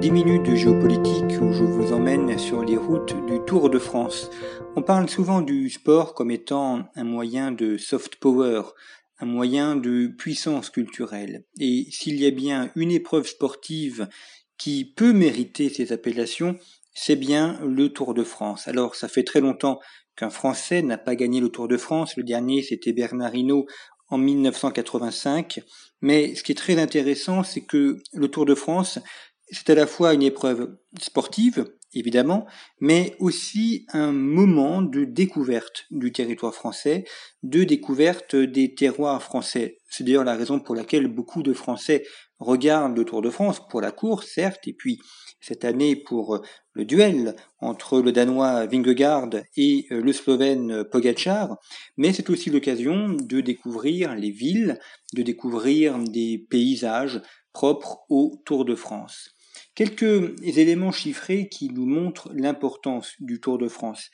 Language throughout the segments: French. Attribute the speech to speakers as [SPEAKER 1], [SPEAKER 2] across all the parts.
[SPEAKER 1] 10 minutes de géopolitique où je vous emmène sur les routes du Tour de France. On parle souvent du sport comme étant un moyen de soft power, un moyen de puissance culturelle. Et s'il y a bien une épreuve sportive qui peut mériter ces appellations, c'est bien le Tour de France. Alors ça fait très longtemps qu'un Français n'a pas gagné le Tour de France. Le dernier, c'était Bernard Hinault en 1985. Mais ce qui est très intéressant, c'est que le Tour de France, c'est à la fois une épreuve sportive, évidemment, mais aussi un moment de découverte du territoire français, de découverte des terroirs français. C'est d'ailleurs la raison pour laquelle beaucoup de Français regardent le Tour de France, pour la course, certes, et puis cette année pour le duel entre le Danois Vingegaard et le Slovène Pogacar, mais c'est aussi l'occasion de découvrir les villes, de découvrir des paysages propres au Tour de France. Quelques éléments chiffrés qui nous montrent l'importance du Tour de France.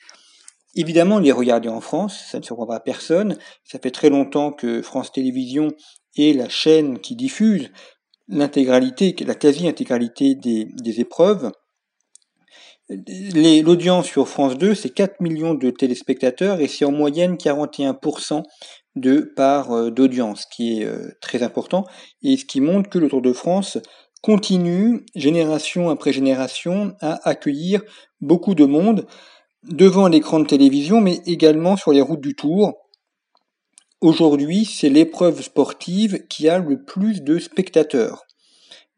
[SPEAKER 1] Évidemment, les regarder en France, ça ne surprendra personne. Ça fait très longtemps que France Télévisions est la chaîne qui diffuse l'intégralité, la quasi-intégralité des, des épreuves. L'audience sur France 2, c'est 4 millions de téléspectateurs et c'est en moyenne 41% de part d'audience, ce qui est très important et ce qui montre que le Tour de France continue, génération après génération, à accueillir beaucoup de monde devant l'écran de télévision, mais également sur les routes du Tour. Aujourd'hui, c'est l'épreuve sportive qui a le plus de spectateurs.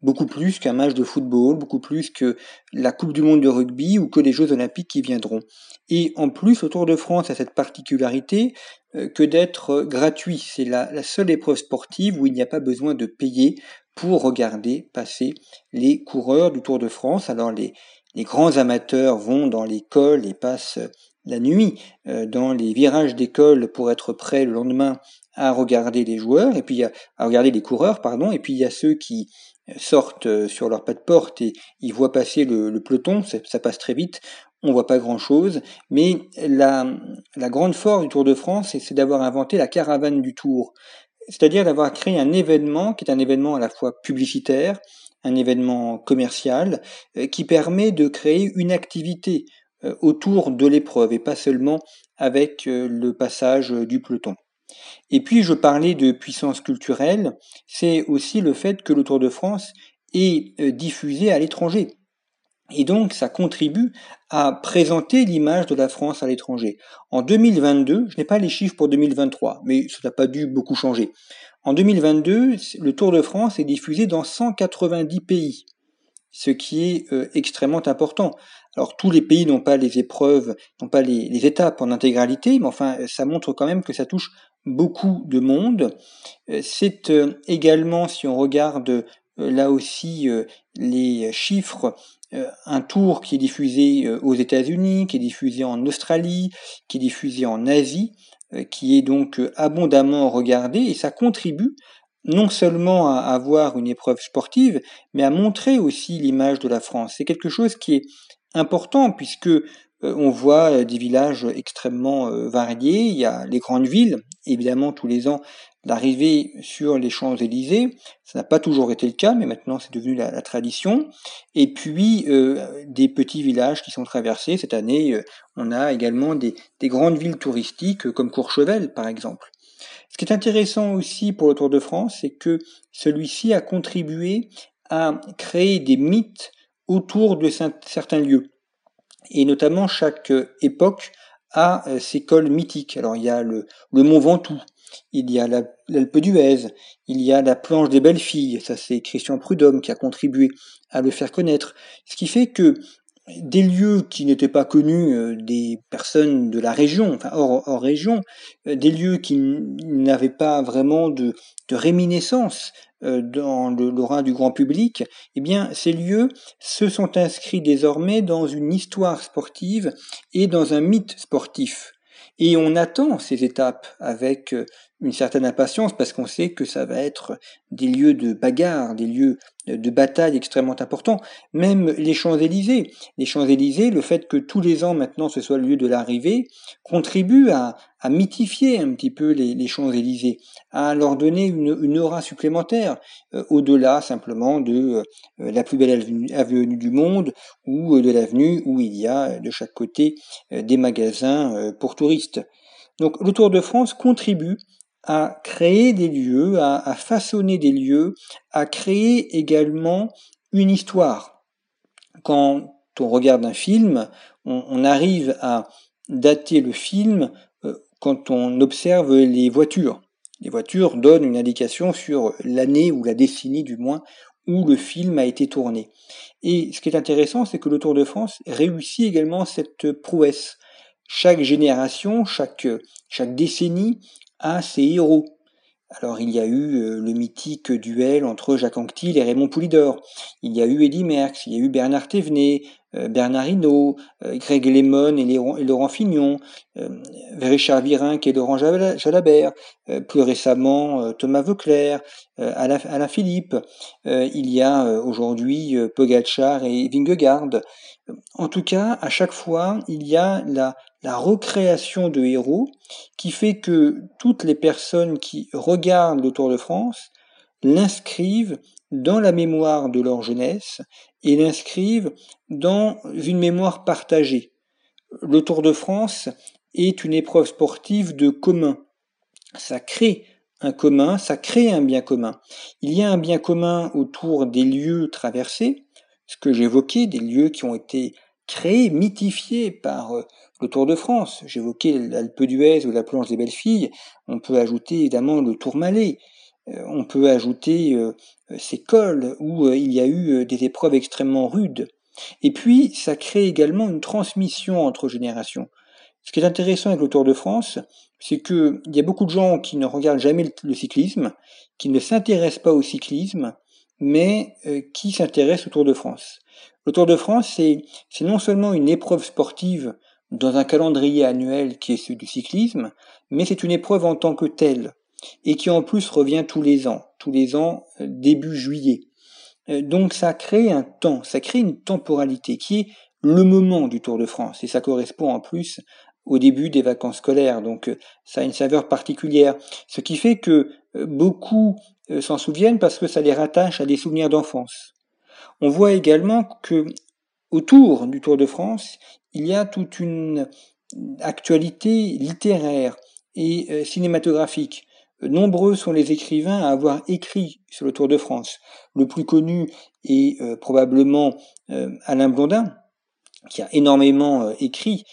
[SPEAKER 1] Beaucoup plus qu'un match de football, beaucoup plus que la Coupe du Monde de rugby ou que les Jeux Olympiques qui viendront. Et en plus, le Tour de France a cette particularité euh, que d'être gratuit. C'est la, la seule épreuve sportive où il n'y a pas besoin de payer pour regarder passer les coureurs du Tour de France. Alors les, les grands amateurs vont dans l'école et passent la nuit euh, dans les virages d'école pour être prêts le lendemain à regarder les joueurs et puis à, regarder les coureurs pardon. Et puis il y a ceux qui sortent sur leur pas de porte et ils voient passer le, peloton. Ça, passe très vite. On voit pas grand chose mais la, la grande force du Tour de France c'est d'avoir inventé la caravane du Tour c'est-à-dire d'avoir créé un événement qui est un événement à la fois publicitaire, un événement commercial, euh, qui permet de créer une activité euh, autour de l'épreuve et pas seulement avec euh, le passage du peloton. Et puis je parlais de puissance culturelle, c'est aussi le fait que le Tour de France est diffusé à l'étranger. Et donc, ça contribue à présenter l'image de la France à l'étranger. En 2022, je n'ai pas les chiffres pour 2023, mais ça n'a pas dû beaucoup changer. En 2022, le Tour de France est diffusé dans 190 pays, ce qui est euh, extrêmement important. Alors tous les pays n'ont pas les épreuves, n'ont pas les, étapes en intégralité, mais enfin ça montre quand même que ça touche beaucoup de monde. Euh, c'est euh, également, si on regarde là aussi les chiffres un tour qui est diffusé euh, aux États-Unis, qui est diffusé en Australie, qui est diffusé en Asie, euh, qui est donc abondamment regardé et ça contribue non seulement à avoir une épreuve sportive, mais à montrer aussi l'image de la France. C'est quelque chose qui est important puisque on voit des villages extrêmement variés. Il y a les grandes villes, évidemment tous les ans d'arriver sur les Champs-Élysées. Ça n'a pas toujours été le cas, mais maintenant c'est devenu la, tradition. Et puis euh, des petits villages qui sont traversés. Cette année, euh, on a également des, grandes villes touristiques euh, comme Courchevel, par exemple. Ce qui est intéressant aussi pour le Tour de France, c'est que celui-ci a contribué à créer des mythes autour de certains lieux. Et notamment, chaque époque a ses cols mythiques. Alors il y a le, le mont Ventoux, il y a l'Alpe d'Huez, il y a la planche des belles filles, ça c'est Christian Prudhomme qui a contribué à le faire connaître. Ce qui fait que des lieux qui n'étaient pas connus euh, des personnes de la région, enfin hors, région, euh, des lieux qui n'avaient pas vraiment de, réminiscence euh, dans l'aura du grand public, eh bien ces lieux se sont inscrits désormais dans une histoire sportive et dans un mythe sportif. Et on attend ces étapes avec une certaine impatience parce qu'on sait que ça va être des lieux de bagarre, des lieux de bataille extrêmement importants. Même les Champs-Élysées. Les Champs-Élysées, le fait que tous les ans maintenant ce soit le lieu de l'arrivée, contribue à, mythifier un petit peu les, Champs-Élysées, à leur donner une, aura supplémentaire, euh, au-delà simplement de euh, la plus belle avenue, du monde ou euh, de l'avenue où il y a de chaque côté des magasins pour touristes. Donc le Tour de France contribue à créer des lieux, à, façonner des lieux, à créer également une histoire. Quand on regarde un film, on, arrive à dater le film euh, quand on observe les voitures. Les voitures donnent une indication sur l'année ou la décennie du moins où le film a été tourné. Et ce qui est intéressant, c'est que le Tour de France réussit également cette prouesse. Chaque génération, chaque, chaque décennie à ses héros. Alors il y a eu euh, le mythique duel entre Jacques Anquetil et Raymond Poulidor. Il y a eu Eddy Merckx, il y a eu Bernard Thévenet, euh, Bernard Hinault, euh, Greg Lemon et, Laurent Fignon, Richard Virenque et Laurent Jalabert, plus récemment Thomas Veuclair, Alain, Philippe. il y a aujourd'hui Pogacar et Vingegaard. En tout cas, à chaque fois, il y a la, recréation de héros qui fait que toutes les personnes qui regardent le Tour de France l'inscrivent dans la mémoire de leur jeunesse et l'inscrivent dans une mémoire partagée. Le Tour de France est une épreuve sportive de commun. Ça crée un commun, ça crée un bien commun. Il y a un bien commun autour des lieux traversés, ce que j'évoquais, des lieux qui ont été créés, mythifiés par euh, le Tour de France. J'évoquais l'Alpe d'Huez ou la planche des belles filles. On peut ajouter évidemment le Tourmalet. Euh, on peut ajouter euh, ces cols où il y a eu des épreuves extrêmement rudes. Et puis, ça crée également une transmission entre générations. Ce qui est intéressant avec le Tour de France, c'est qu'il y a beaucoup de gens qui ne regardent jamais le cyclisme, qui ne s'intéressent pas au cyclisme, mais euh, qui s'intéresse au Tour de France. Le Tour de France, c'est non seulement une épreuve sportive dans un calendrier annuel qui est celui du cyclisme, mais c'est une épreuve en tant que telle, et qui en plus revient tous les ans, tous les ans euh, début juillet. Euh, donc ça crée un temps, ça crée une temporalité qui est le moment du Tour de France, et ça correspond en plus au début des vacances scolaires, donc ça a une saveur particulière, ce qui fait que beaucoup euh, s'en souviennent parce que ça les rattache à des souvenirs d'enfance. On voit également que autour du Tour de France, il y a toute une actualité littéraire et euh, cinématographique. Nombreux sont les écrivains à avoir écrit sur le Tour de France. Le plus connu est euh, probablement Alain Blondin, qui a énormément écrit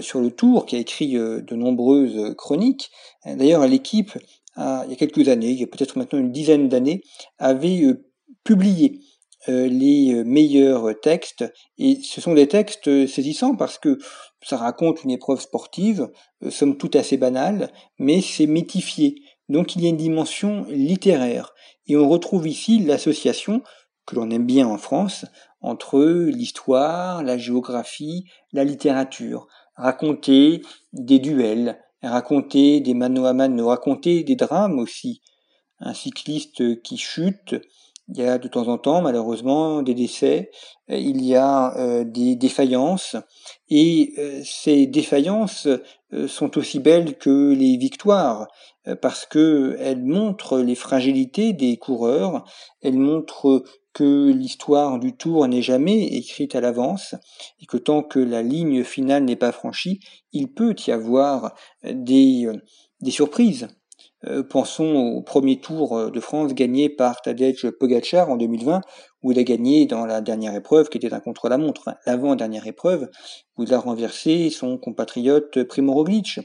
[SPEAKER 1] sur le Tour, qui a écrit de nombreuses chroniques. D'ailleurs, l'équipe il y a quelques années, il y a peut-être maintenant une dizaine d'années, avait euh, publié euh, les euh, meilleurs textes. Et ce sont des textes saisissants parce que ça raconte une épreuve sportive, somme toute assez banale, mais c'est métifié. Donc il y a une dimension littéraire. Et on retrouve ici l'association, que l'on aime bien en France, entre l'histoire, la géographie, la littérature. Raconter des duels, raconter des mano à mano, raconter des drames aussi. Un cycliste qui chute, il y a de temps en temps malheureusement des décès, il y a euh, des défaillances, et euh, ces défaillances euh, sont aussi belles que les victoires, parce que elles montrent les fragilités des coureurs, elles montrent que l'histoire du tour n'est jamais écrite à l'avance et que tant que la ligne finale n'est pas franchie, il peut y avoir des, surprises. Euh, pensons au premier tour de France gagné par Tadej Pogacar en 2020, où il a gagné dans la dernière épreuve, qui était un contre-la-montre, l'avant-dernière épreuve, où il a renversé son compatriote Primo Roglic.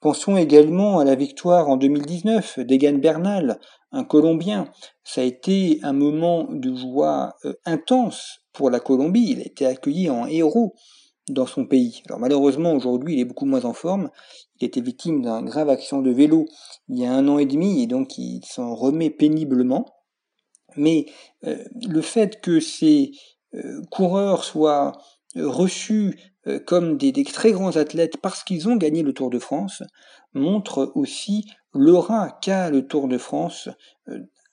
[SPEAKER 1] Pensons également à la victoire en 2019 d'Egan Bernal un Colombien. Ça a été un moment de joie euh, intense pour la Colombie. Il a été accueilli en héros dans son pays. Alors malheureusement aujourd'hui il est beaucoup moins en forme. Il était victime d'un grave accident de vélo il y a un an et demi et donc il s'en remet péniblement. Mais euh, le fait que ces euh, coureurs soient reçus comme des, des, très grands athlètes parce qu'ils ont gagné le Tour de France montre aussi l'aura qu'a le Tour de France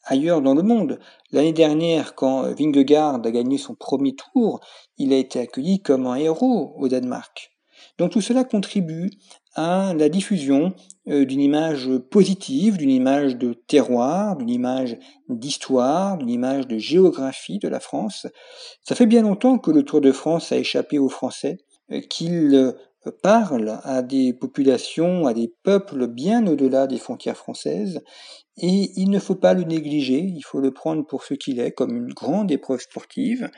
[SPEAKER 1] ailleurs dans le monde. L'année dernière, quand Vingegaard a gagné son premier tour, il a été accueilli comme un héros au Danemark. Donc tout cela contribue à la diffusion euh, d'une image positive, d'une image de terroir, d'une image d'histoire, d'une image de géographie de la France. Ça fait bien longtemps que le Tour de France a échappé aux Français, euh, qu'il euh, parle à des populations, à des peuples bien au-delà des frontières françaises, et il ne faut pas le négliger, il faut le prendre pour ce qu'il est, comme une grande épreuve sportive,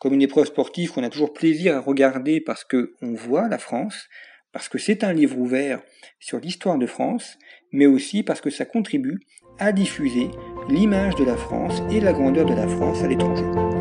[SPEAKER 1] comme une épreuve sportive qu'on a toujours plaisir à regarder parce que on voit la France, parce que c'est un livre ouvert sur l'histoire de France, mais aussi parce que ça contribue à diffuser l'image de la France et la grandeur de la France à l'étranger.